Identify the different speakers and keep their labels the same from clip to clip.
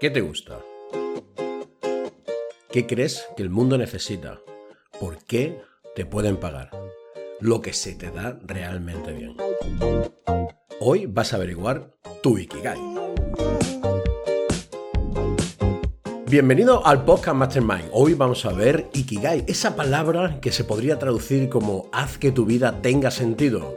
Speaker 1: ¿Qué te gusta? ¿Qué crees que el mundo necesita? ¿Por qué te pueden pagar? Lo que se te da realmente bien. Hoy vas a averiguar tu Ikigai. Bienvenido al podcast Mastermind. Hoy vamos a ver Ikigai, esa palabra que se podría traducir como haz que tu vida tenga sentido.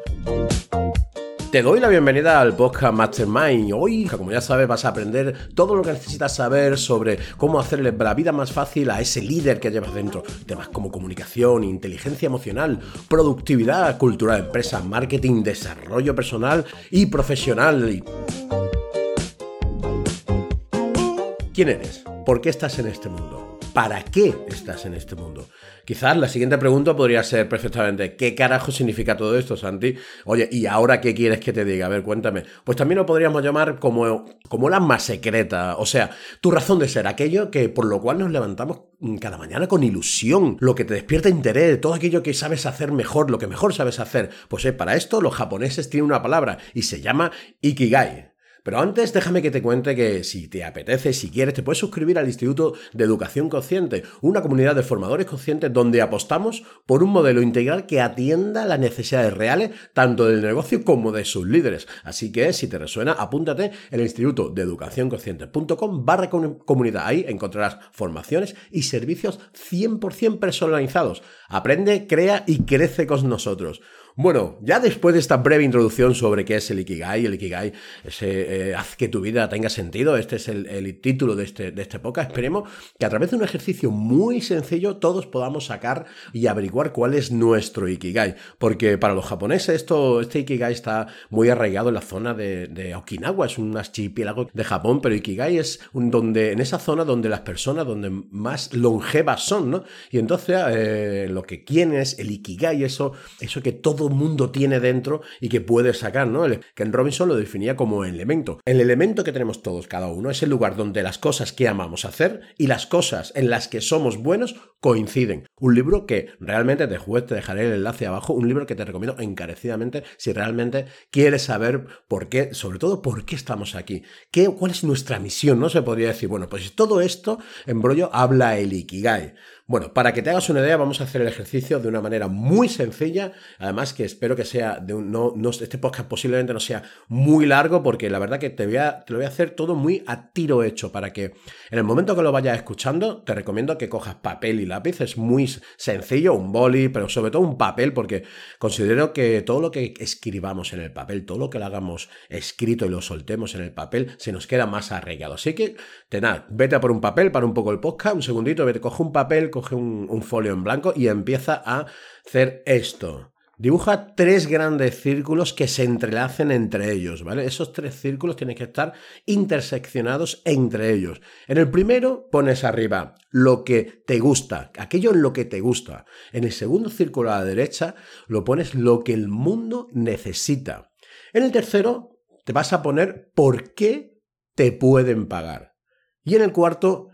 Speaker 1: Te doy la bienvenida al podcast Mastermind. Hoy, como ya sabes, vas a aprender todo lo que necesitas saber sobre cómo hacerle la vida más fácil a ese líder que llevas dentro. Temas como comunicación, inteligencia emocional, productividad, cultura de empresa, marketing, desarrollo personal y profesional. ¿Quién eres? ¿Por qué estás en este mundo? ¿Para qué estás en este mundo? Quizás la siguiente pregunta podría ser perfectamente, ¿qué carajo significa todo esto, Santi? Oye, ¿y ahora qué quieres que te diga? A ver, cuéntame. Pues también lo podríamos llamar como, como la más secreta, o sea, tu razón de ser, aquello que por lo cual nos levantamos cada mañana con ilusión, lo que te despierta interés, todo aquello que sabes hacer mejor, lo que mejor sabes hacer. Pues eh, para esto los japoneses tienen una palabra y se llama Ikigai. Pero antes déjame que te cuente que si te apetece, si quieres, te puedes suscribir al Instituto de Educación Consciente, una comunidad de formadores conscientes donde apostamos por un modelo integral que atienda las necesidades reales tanto del negocio como de sus líderes. Así que si te resuena, apúntate en el Instituto de Educación Consciente.com barra comunidad. Ahí encontrarás formaciones y servicios 100% personalizados. Aprende, crea y crece con nosotros. Bueno, ya después de esta breve introducción sobre qué es el Ikigai, el Ikigai ese, eh, haz que tu vida tenga sentido, este es el, título de este, de este podcast, esperemos que a través de un ejercicio muy sencillo todos podamos sacar y averiguar cuál es nuestro Ikigai, porque para los japoneses esto, este Ikigai está muy arraigado en la zona de, Okinawa, es un archipiélago de Japón, pero Ikigai es un, donde, en esa zona donde las personas donde más longevas son, ¿no? Y entonces eh, lo que quieren es el Ikigai, eso, eso que todo mundo tiene dentro y que puede sacar, ¿no? Ken Robinson lo definía como elemento. El elemento que tenemos todos, cada uno, es el lugar donde las cosas que amamos hacer y las cosas en las que somos buenos coinciden. Un libro que realmente te, te dejaré el enlace abajo, un libro que te recomiendo encarecidamente si realmente quieres saber por qué, sobre todo por qué estamos aquí, qué, cuál es nuestra misión, ¿no? Se podría decir, bueno, pues todo esto, embrollo, habla el Ikigai. Bueno, para que te hagas una idea, vamos a hacer el ejercicio de una manera muy sencilla. Además, que espero que sea de un. No, no, este podcast posiblemente no sea muy largo, porque la verdad que te, voy a, te lo voy a hacer todo muy a tiro hecho. Para que en el momento que lo vayas escuchando, te recomiendo que cojas papel y lápiz. Es muy sencillo, un boli, pero sobre todo un papel, porque considero que todo lo que escribamos en el papel, todo lo que lo hagamos escrito y lo soltemos en el papel, se nos queda más arraigado. Así que, tenad, vete a por un papel para un poco el podcast, un segundito, vete, coge un papel coge un, folio en blanco y empieza a hacer esto. Dibuja tres grandes círculos que se entrelacen entre ellos, ¿vale? Esos tres círculos tienen que estar interseccionados entre ellos. En el primero pones arriba lo que te gusta, aquello en lo que te gusta. En el segundo círculo a la derecha lo pones lo que el mundo necesita. En el tercero te vas a poner por qué te pueden pagar. Y en el cuarto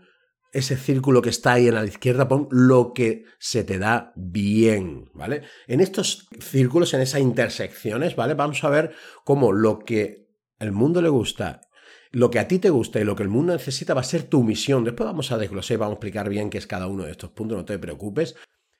Speaker 1: ese círculo que está ahí en la izquierda, pon lo que se te da bien, ¿vale? En estos círculos, en esas intersecciones, ¿vale? Vamos a ver cómo lo que el mundo le gusta, lo que a ti te gusta y lo que el mundo necesita va a ser tu misión. Después vamos a desglosar y vamos a explicar bien qué es cada uno de estos puntos, no te preocupes.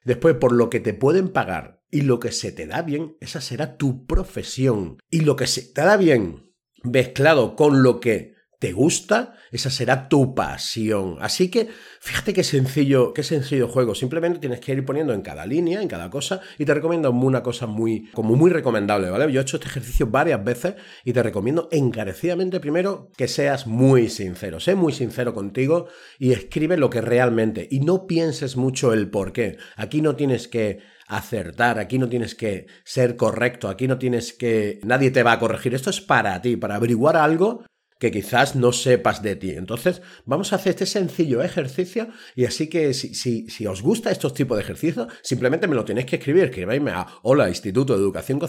Speaker 1: Después, por lo que te pueden pagar y lo que se te da bien, esa será tu profesión. Y lo que se te da bien, mezclado con lo que te gusta, esa será tu pasión. Así que fíjate qué sencillo, qué sencillo juego. Simplemente tienes que ir poniendo en cada línea, en cada cosa, y te recomiendo una cosa muy, como muy recomendable, ¿vale? Yo he hecho este ejercicio varias veces y te recomiendo encarecidamente primero que seas muy sincero. Sé muy sincero contigo y escribe lo que realmente. Y no pienses mucho el por qué. Aquí no tienes que acertar, aquí no tienes que ser correcto, aquí no tienes que... Nadie te va a corregir, esto es para ti, para averiguar algo que quizás no sepas de ti. Entonces, vamos a hacer este sencillo ejercicio y así que si, si, si os gusta estos tipos de ejercicios, simplemente me lo tenéis que escribir, escribirme a hola instituto de educación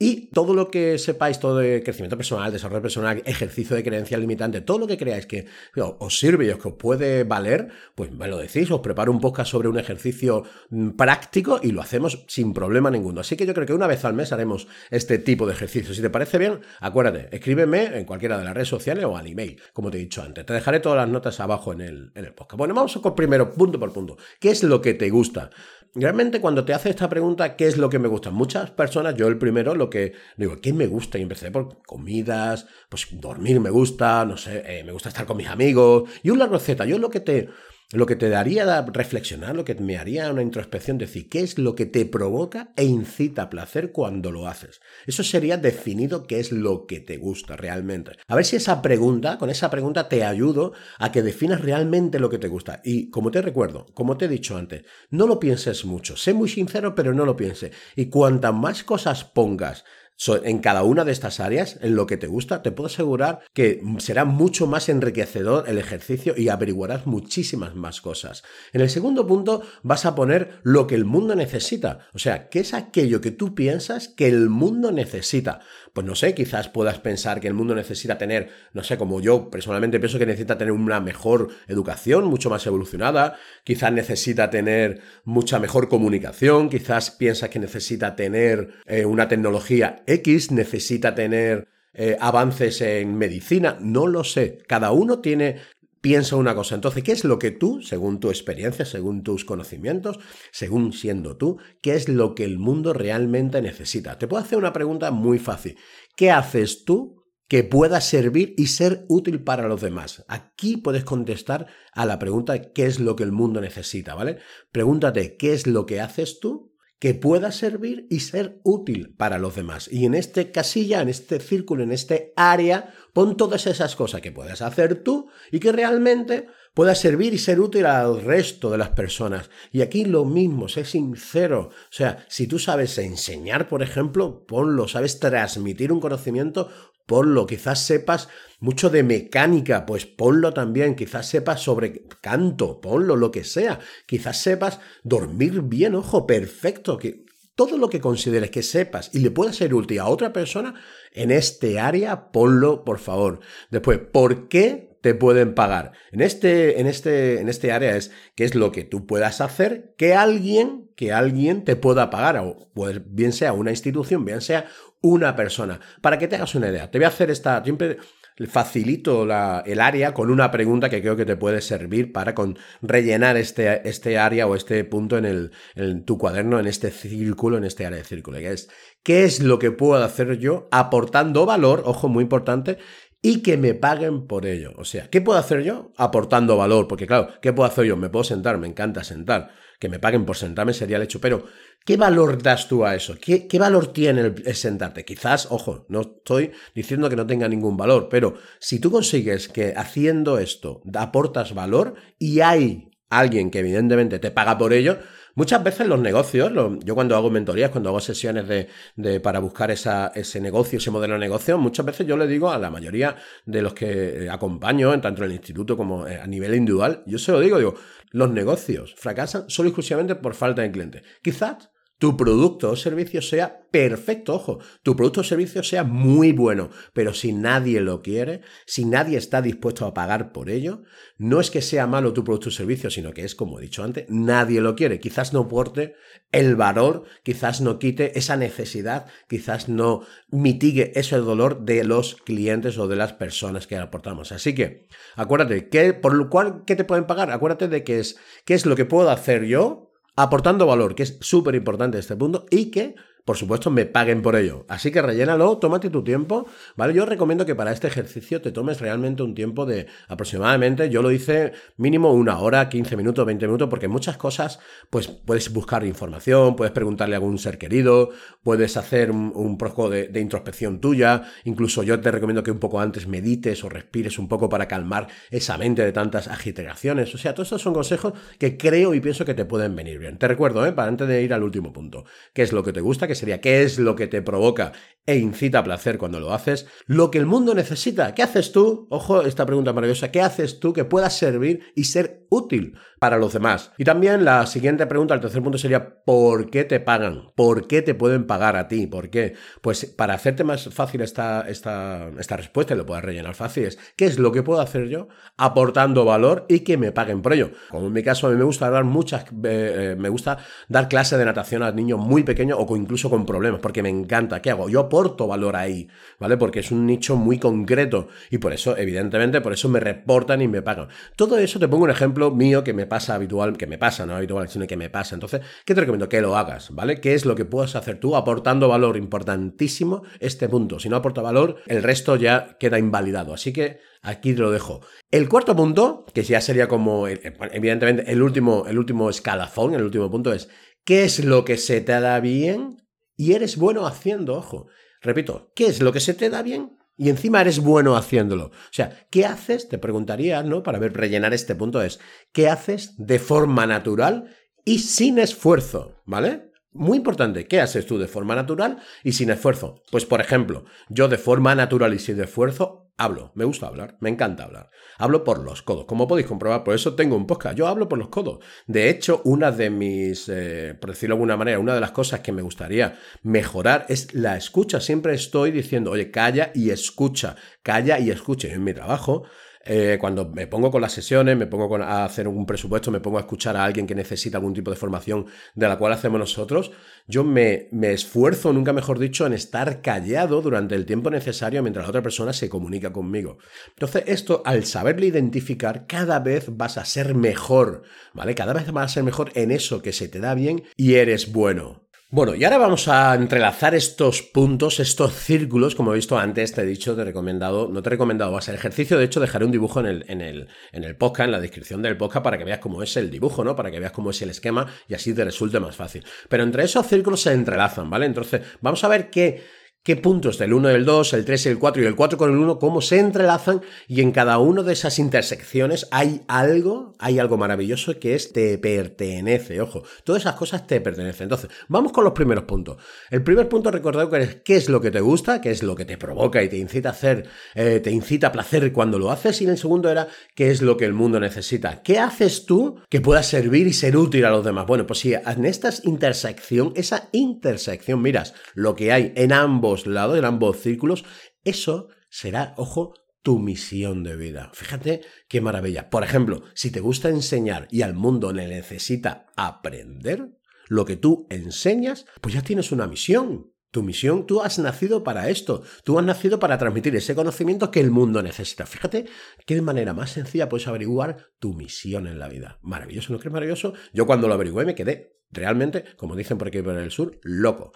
Speaker 1: Y todo lo que sepáis, todo de crecimiento personal, desarrollo personal, ejercicio de creencia limitante, todo lo que creáis que os sirve y os que puede valer, pues me lo decís, os preparo un podcast sobre un ejercicio mm, práctico y lo hacemos sin problema ninguno. Así que yo creo que una vez al mes haremos este tipo de ejercicio. Si te parece bien, acuérdate, escríbeme en cualquiera de las redes sociales o al email, como te he dicho antes. Te dejaré todas las notas abajo en el, en el podcast. Bueno, vamos con primero, punto por punto. ¿Qué es lo que te gusta? Realmente cuando te hace esta pregunta, ¿qué es lo que me gusta? Muchas personas, yo el primero, lo que digo, ¿qué me gusta? Y empecé por comidas, pues dormir me gusta, no sé, eh, me gusta estar con mis amigos. Y una receta, yo lo que te lo que te daría reflexionar, lo que me haría una introspección, decir qué es lo que te provoca e incita placer cuando lo haces. Eso sería definido qué es lo que te gusta realmente. A ver si esa pregunta, con esa pregunta te ayudo a que definas realmente lo que te gusta. Y como te recuerdo, como te he dicho antes, no lo pienses mucho. Sé muy sincero, pero no lo pienses. Y cuantas más cosas pongas en cada una de estas áreas, en lo que te gusta, te puedo asegurar que será mucho más enriquecedor el ejercicio y averiguarás muchísimas más cosas. En el segundo punto vas a poner lo que el mundo necesita. O sea, ¿qué es aquello que tú piensas que el mundo necesita? Pues no sé, quizás puedas pensar que el mundo necesita tener, no sé, como yo personalmente pienso que necesita tener una mejor educación, mucho más evolucionada, quizás necesita tener mucha mejor comunicación, quizás piensas que necesita tener eh, una tecnología X, necesita tener eh, avances en medicina, no lo sé. Cada uno tiene piensa una cosa. Entonces, ¿qué es lo que tú, según tu experiencia, según tus conocimientos, según siendo tú, qué es lo que el mundo realmente necesita? Te puedo hacer una pregunta muy fácil. ¿Qué haces tú que pueda servir y ser útil para los demás? Aquí puedes contestar a la pregunta ¿qué es lo que el mundo necesita? ¿Vale? Pregúntate ¿qué es lo que haces tú que pueda servir y ser útil para los demás. Y en este casilla, en este círculo, en este área, pon todas esas cosas que puedas hacer tú y que realmente pueda servir y ser útil al resto de las personas. Y aquí lo mismo, sé sincero. O sea, si tú sabes enseñar, por ejemplo, ponlo, sabes transmitir un conocimiento, ponlo, quizás sepas mucho de mecánica, pues ponlo también, quizás sepas sobre canto, ponlo, lo que sea, quizás sepas dormir bien, ojo, perfecto, que todo lo que consideres que sepas y le pueda ser útil a otra persona en este área, ponlo, por favor. Después, ¿por qué te pueden pagar? En este, en este, en este área es qué es lo que tú puedas hacer que alguien, que alguien te pueda pagar, o pues, bien sea una institución, bien sea una persona. Para que te hagas una idea, te voy a hacer esta, siempre facilito el área con una pregunta que creo que te puede servir para con, rellenar este, este área o este punto en, el, en tu cuaderno, en este círculo, en este área de círculo, que es, ¿qué es lo que puedo hacer yo aportando valor, ojo, muy importante, y que me paguen por ello. O sea, ¿qué puedo hacer yo? Aportando valor, porque claro, ¿qué puedo hacer yo? Me puedo sentar, me encanta sentar que me paguen por sentarme sería el hecho, pero ¿qué valor das tú a eso? ¿Qué, valor tiene el, sentarte? Quizás, ojo, no estoy diciendo que no tenga ningún valor, pero si tú consigues que haciendo esto aportas valor y hay alguien que evidentemente te paga por ello, Muchas veces los negocios, yo cuando hago mentorías, cuando hago sesiones de, para buscar esa, ese negocio, ese modelo de negocio, muchas veces yo le digo a la mayoría de los que eh, acompaño, tanto en el instituto como eh, a nivel individual, yo se lo digo, digo, los negocios fracasan solo exclusivamente por falta de clientes. Quizás tu producto o servicio sea perfecto, ojo, tu producto o servicio sea muy bueno, pero si nadie lo quiere, si nadie está dispuesto a pagar por ello, no es que sea malo tu producto o servicio, sino que es, como he dicho antes, nadie lo quiere. Quizás no aporte el valor, quizás no quite esa necesidad, quizás no mitigue ese dolor de los clientes o de las personas que aportamos. Así que, acuérdate, que por lo cual, ¿qué te pueden pagar? Acuérdate de que es, qué es lo que puedo hacer yo aportando valor, que es súper importante este punto, y que por supuesto, me paguen por ello. Así que rellénalo, tómate tu tiempo, ¿vale? Yo recomiendo que para este ejercicio te tomes realmente un tiempo de aproximadamente, yo lo hice mínimo una hora, 15 minutos, 20 minutos, porque muchas cosas, pues puedes buscar información, puedes preguntarle a algún ser querido, puedes hacer un, poco de, introspección tuya, incluso yo te recomiendo que un poco antes medites o respires un poco para calmar esa mente de tantas agitaciones. O sea, todos estos son consejos que creo y pienso que te pueden venir bien. Te recuerdo, ¿eh? Para antes de ir al último punto, ¿qué es lo que te gusta? que sería qué es lo que te provoca e incita placer cuando lo haces, lo que el mundo necesita. ¿Qué haces tú? Ojo, esta pregunta maravillosa. ¿Qué haces tú que pueda servir y ser útil para los demás. Y también la siguiente pregunta, el tercer punto sería, ¿por qué te pagan? ¿Por qué te pueden pagar a ti? ¿Por qué? Pues para hacerte más fácil esta, esta, esta respuesta, y lo puedas rellenar fácil, es, ¿qué es lo que puedo hacer yo aportando valor y que me paguen por ello? Como en mi caso, a mí me gusta dar muchas, eh, eh, me gusta dar clases de natación a niños muy pequeños o incluso con problemas, porque me encanta. ¿Qué hago? Yo aporto valor ahí, ¿vale? Porque es un nicho muy concreto y por eso, evidentemente, por eso me reportan y me pagan. Todo eso te pongo un ejemplo mío que me pasa habitual, que me pasa, no habitual, sino que me pasa. Entonces, ¿qué te recomiendo? Que lo hagas, ¿vale? ¿Qué es lo que puedes hacer tú aportando valor? Importantísimo este punto. Si no aporta valor, el resto ya queda invalidado. Así que aquí te lo dejo. El cuarto punto, que ya sería como, eh, evidentemente, el último, el último escalafón, el último punto es, ¿qué es lo que se te da bien y eres bueno haciendo? Ojo. Repito, ¿qué es lo que se te da bien y encima eres bueno haciéndolo. O sea, ¿qué haces? Te preguntaría, ¿no? Para ver, rellenar este punto es, ¿qué haces de forma natural y sin esfuerzo? ¿Vale? Muy importante, ¿qué haces tú de forma natural y sin esfuerzo? Pues por ejemplo, yo de forma natural y sin esfuerzo Hablo, me gusta hablar, me encanta hablar. Hablo por los codos. Como podéis comprobar, por eso tengo un podcast. Yo hablo por los codos. De hecho, una de mis, eh, por decirlo de alguna manera, una de las cosas que me gustaría mejorar es la escucha. Siempre estoy diciendo, oye, calla y escucha, calla y escucha. En mi trabajo eh, cuando me pongo con las sesiones, me pongo a hacer un presupuesto, me pongo a escuchar a alguien que necesita algún tipo de formación de la cual hacemos nosotros, yo me, me esfuerzo, nunca mejor dicho, en estar callado durante el tiempo necesario mientras la otra persona se comunica conmigo. Entonces, esto, al saberle identificar, cada vez vas a ser mejor, ¿vale? Cada vez vas a ser mejor en eso que se te da bien y eres bueno. Bueno, y ahora vamos a entrelazar estos puntos, estos círculos, como he visto antes, te he dicho, te he recomendado, no te he recomendado, va a ser ejercicio, de hecho dejaré un dibujo en el, en el, en el podcast, en la descripción del podcast, para que veas cómo es el dibujo, ¿no? Para que veas cómo es el esquema y así te resulte más fácil. Pero entre esos círculos se entrelazan, ¿vale? Entonces, vamos a ver qué qué puntos del 1 del 2, el 3 y el 4 y el 4 con el 1, cómo se entrelazan y en cada una de esas intersecciones hay algo, hay algo maravilloso que es te pertenece, ojo, todas esas cosas te pertenecen. Entonces, vamos con los primeros puntos. El primer punto, recordad que es qué es lo que te gusta, qué es lo que te provoca y te incita a hacer, eh, te incita a placer cuando lo haces y el segundo era qué es lo que el mundo necesita. ¿Qué haces tú que pueda servir y ser útil a los demás? Bueno, pues si en esta intersección, esa intersección, miras lo que hay en ambos lados, en ambos círculos, eso será, ojo, tu misión de vida. Fíjate qué maravilla. Por ejemplo, si te gusta enseñar y al mundo le necesita aprender lo que tú enseñas, pues ya tienes una misión. Tu misión, tú has nacido para esto, tú has nacido para transmitir ese conocimiento que el mundo necesita. Fíjate qué manera más sencilla puedes averiguar tu misión en la vida. Maravilloso, ¿no crees maravilloso? Yo cuando lo averigué me quedé realmente, como dicen por aquí por el sur, loco.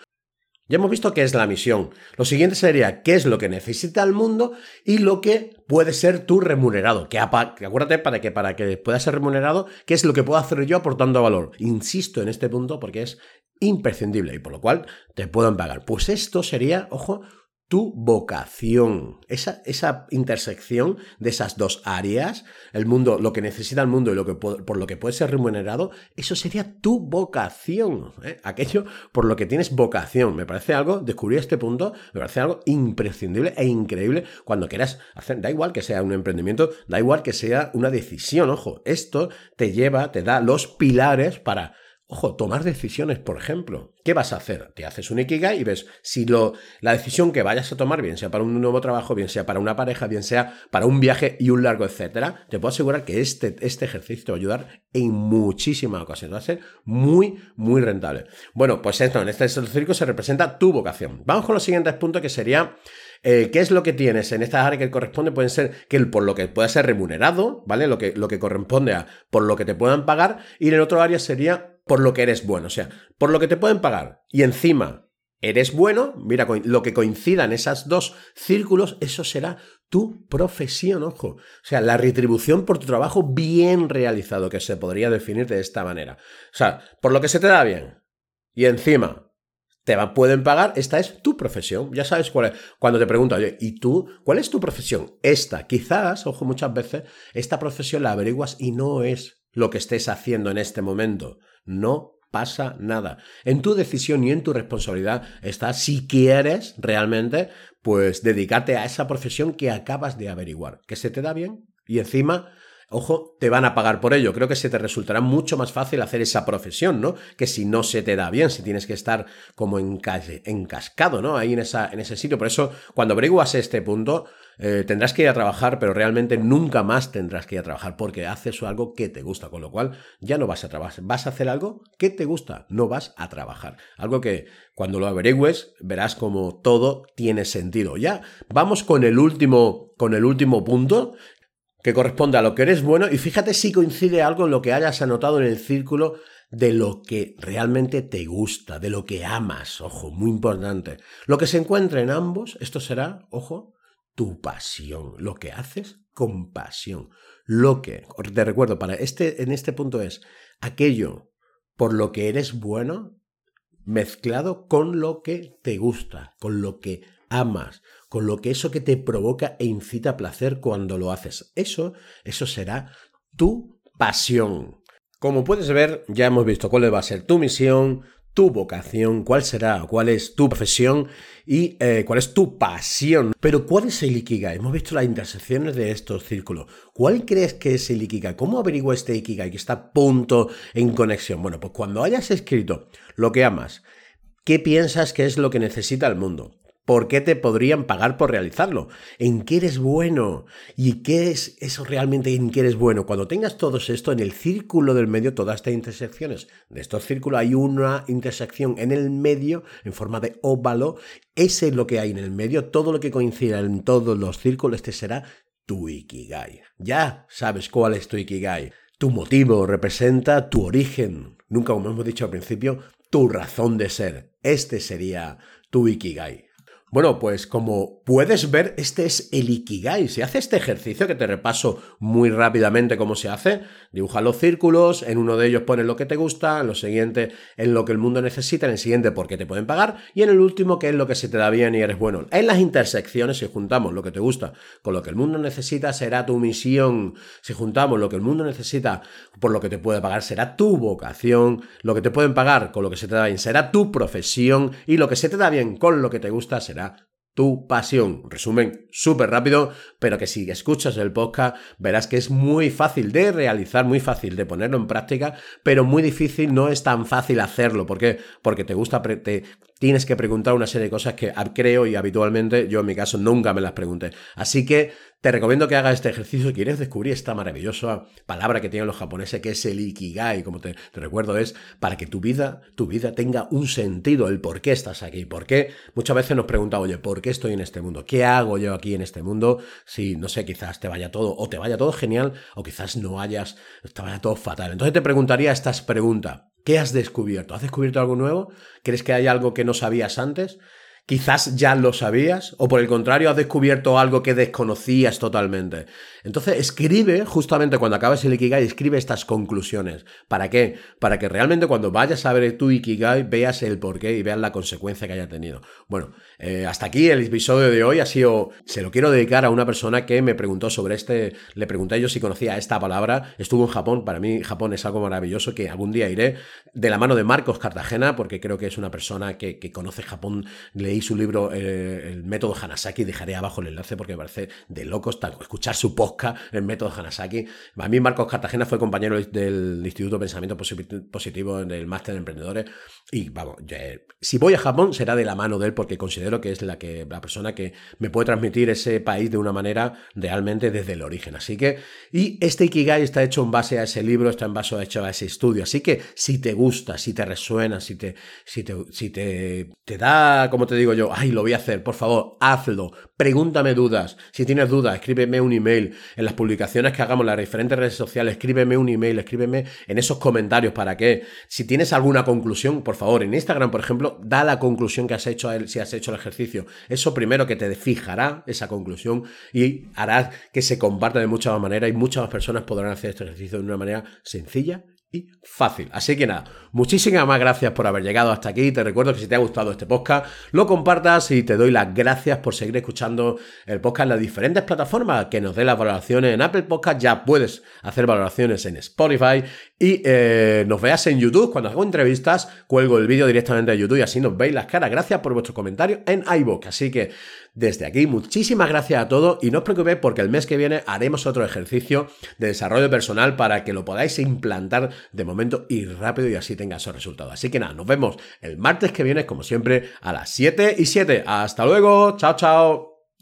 Speaker 1: Ya hemos visto qué es la misión. Lo siguiente sería qué es lo que necesita el mundo y lo que puede ser tu remunerado. Que, acuérdate para que, para que pueda ser remunerado, qué es lo que puedo hacer yo aportando valor. Insisto en este punto porque es imprescindible y por lo cual te pueden pagar. Pues esto sería, ojo, tu vocación. Esa, esa, intersección de esas dos áreas, el mundo, lo que necesita el mundo y lo que por lo que puede ser remunerado, eso sería tu vocación. ¿eh? Aquello por lo que tienes vocación. Me parece algo, descubrir este punto, me parece algo imprescindible e increíble cuando quieras hacer. Da igual que sea un emprendimiento, da igual que sea una decisión. Ojo, esto te lleva, te da los pilares para Ojo, tomar decisiones, por ejemplo. ¿Qué vas a hacer? Te haces un Ikigai y ves si lo, la decisión que vayas a tomar, bien sea para un nuevo trabajo, bien sea para una pareja, bien sea para un viaje y un largo, etcétera, te puedo asegurar que este, este ejercicio te va a ayudar en muchísimas ocasiones. Va a ser muy, muy rentable. Bueno, pues esto, en este circo se representa tu vocación. Vamos con los siguientes puntos que sería eh, ¿Qué es lo que tienes en estas áreas que corresponde? Pueden ser que por lo que pueda ser remunerado, ¿vale? Lo que, lo que corresponde a por lo que te puedan pagar. Y en el otro área sería por lo que eres bueno. O sea, por lo que te pueden pagar. Y encima eres bueno, mira, lo que coincida en esos dos círculos, eso será tu profesión, ojo. O sea, la retribución por tu trabajo bien realizado, que se podría definir de esta manera. O sea, por lo que se te da bien. Y encima, te pueden pagar, esta es tu profesión. Ya sabes cuál es. Cuando te pregunto, oye, ¿y tú? ¿Cuál es tu profesión? Esta. Quizás, ojo, muchas veces, esta profesión la averiguas y no es lo que estés haciendo en este momento. No pasa nada. En tu decisión y en tu responsabilidad está si quieres realmente, pues dedicarte a esa profesión que acabas de averiguar. Que se te da bien y encima ojo, te van a pagar por ello. Creo que se te resultará mucho más fácil hacer esa profesión, ¿no? Que si no se te da bien, si tienes que estar como encascado, ¿no? Ahí en, esa, en ese sitio. Por eso, cuando averiguas este punto, eh, tendrás que ir a trabajar, pero realmente nunca más tendrás que ir a trabajar porque haces algo que te gusta, con lo cual ya no vas a trabajar. Vas a hacer algo que te gusta, no vas a trabajar. Algo que cuando lo averigües verás como todo tiene sentido. Ya vamos con el último, con el último punto que corresponde a lo que eres bueno y fíjate si coincide algo en lo que hayas anotado en el círculo de lo que realmente te gusta, de lo que amas, ojo, muy importante. Lo que se encuentra en ambos, esto será, ojo, tu pasión, lo que haces con pasión. Lo que, te recuerdo, para este, en este punto es aquello por lo que eres bueno mezclado con lo que te gusta, con lo que amas, con lo que eso que te provoca e incita placer cuando lo haces. Eso, eso será tu pasión. Como puedes ver, ya hemos visto cuál va a ser tu misión, tu vocación, cuál será, cuál es tu profesión y eh, cuál es tu pasión. Pero ¿cuál es el Ikigai? Hemos visto las intersecciones de estos círculos. ¿Cuál crees que es el Ikigai? ¿Cómo averigua este Ikigai que está punto en conexión? Bueno, pues cuando hayas escrito lo que amas, ¿qué piensas que es lo que necesita el mundo? ¿Por qué te podrían pagar por realizarlo? ¿En qué eres bueno? ¿Y qué es eso realmente en qué eres bueno? Cuando tengas todo esto en el círculo del medio, todas estas intersecciones de estos círculos, hay una intersección en el medio en forma de óvalo. Ese es lo que hay en el medio. Todo lo que coincida en todos los círculos, este será tu Ikigai. Ya sabes cuál es tu Ikigai. Tu motivo representa tu origen. Nunca, como hemos dicho al principio, tu razón de ser. Este sería tu Ikigai. Bueno, pues como puedes ver, este es el Ikigai. Se hace este ejercicio que te repaso muy rápidamente cómo se hace. Dibuja los círculos, en uno de ellos pones lo que te gusta, en lo siguiente en lo que el mundo necesita, en el siguiente por qué te pueden pagar y en el último qué es lo que se te da bien y eres bueno. En las intersecciones, si juntamos lo que te gusta con lo que el mundo necesita, será tu misión. Si juntamos lo que el mundo necesita por lo que te puede pagar, será tu vocación. Lo que te pueden pagar con lo que se te da bien será tu profesión y lo que se te da bien con lo que te gusta será tu pasión. Resumen súper rápido, pero que si escuchas el podcast verás que es muy fácil de realizar, muy fácil de ponerlo en práctica, pero muy difícil, no es tan fácil hacerlo. ¿Por qué? Porque te gusta, te, tienes que preguntar una serie de cosas que creo y habitualmente yo en mi caso nunca me las pregunté. Así que te recomiendo que hagas este ejercicio si quieres descubrir esta maravillosa palabra que tienen los japoneses, que es el ikigai, como te, recuerdo, es para que tu vida, tu vida tenga un sentido, el por qué estás aquí, por qué muchas veces nos preguntamos, oye, ¿por qué estoy en este mundo? ¿Qué hago yo aquí en este mundo? Si, no sé, quizás te vaya todo, o te vaya todo genial, o quizás no hayas, te vaya todo fatal. Entonces te preguntaría estas preguntas. ¿Qué has descubierto? ¿Has descubierto algo nuevo? ¿Crees que hay algo que no sabías antes? Quizás ya lo sabías o por el contrario has descubierto algo que desconocías totalmente. Entonces escribe, justamente cuando acabes el Ikigai, escribe estas conclusiones. ¿Para qué? Para que realmente cuando vayas a ver tu Ikigai veas el porqué y veas la consecuencia que haya tenido. Bueno, eh, hasta aquí el episodio de hoy ha sido, se lo quiero dedicar a una persona que me preguntó sobre este, le pregunté yo si conocía esta palabra, estuvo en Japón, para mí Japón es algo maravilloso que algún día iré de la mano de Marcos Cartagena porque creo que es una persona que, que conoce Japón, leí su libro eh, El método Hanasaki, dejaré abajo el enlace porque me parece de locos escuchar su podcast, El método Hanasaki. A mí Marcos Cartagena fue compañero del Instituto de Pensamiento Positivo en el Máster de Emprendedores y vamos, eh, si voy a Japón será de la mano de él porque considero que es la, que, la persona que me puede transmitir ese país de una manera realmente desde el origen. Así que, y este Ikigai está hecho en base a ese libro, está en base a ese estudio. Así que si te gusta, si te resuena, si te, si te, si te, te da, como te digo yo, ay, lo voy a hacer, por favor, hazlo, pregúntame dudas. Si tienes dudas, escríbeme un email en las publicaciones que hagamos en las diferentes redes sociales, escríbeme un email, escríbeme en esos comentarios para que, si tienes alguna conclusión, por favor, en Instagram, por ejemplo, da la conclusión que has hecho si has hecho el ejercicio. Eso primero que te fijará esa conclusión y hará que se comparta de muchas maneras y muchas más personas podrán hacer este ejercicio de una manera sencilla y fácil. Así que nada, muchísimas más gracias por haber llegado hasta aquí. Te recuerdo que si te ha gustado este podcast, lo compartas y te doy las gracias por seguir escuchando el podcast en las diferentes plataformas, que nos dé las valoraciones en Apple Podcast, ya puedes hacer valoraciones en Spotify y eh, nos veas en YouTube. Cuando hago entrevistas, cuelgo el vídeo directamente a YouTube y así nos veis las caras. Gracias por vuestros comentarios en iVoox. Así que desde aquí. Muchísimas gracias a todos y no os preocupéis porque el mes que viene haremos otro ejercicio de desarrollo personal para que lo podáis implantar de momento y rápido y así tenga esos resultados. Así que nada, nos vemos el martes que viene como siempre a las 7 y 7. Hasta luego, chao chao.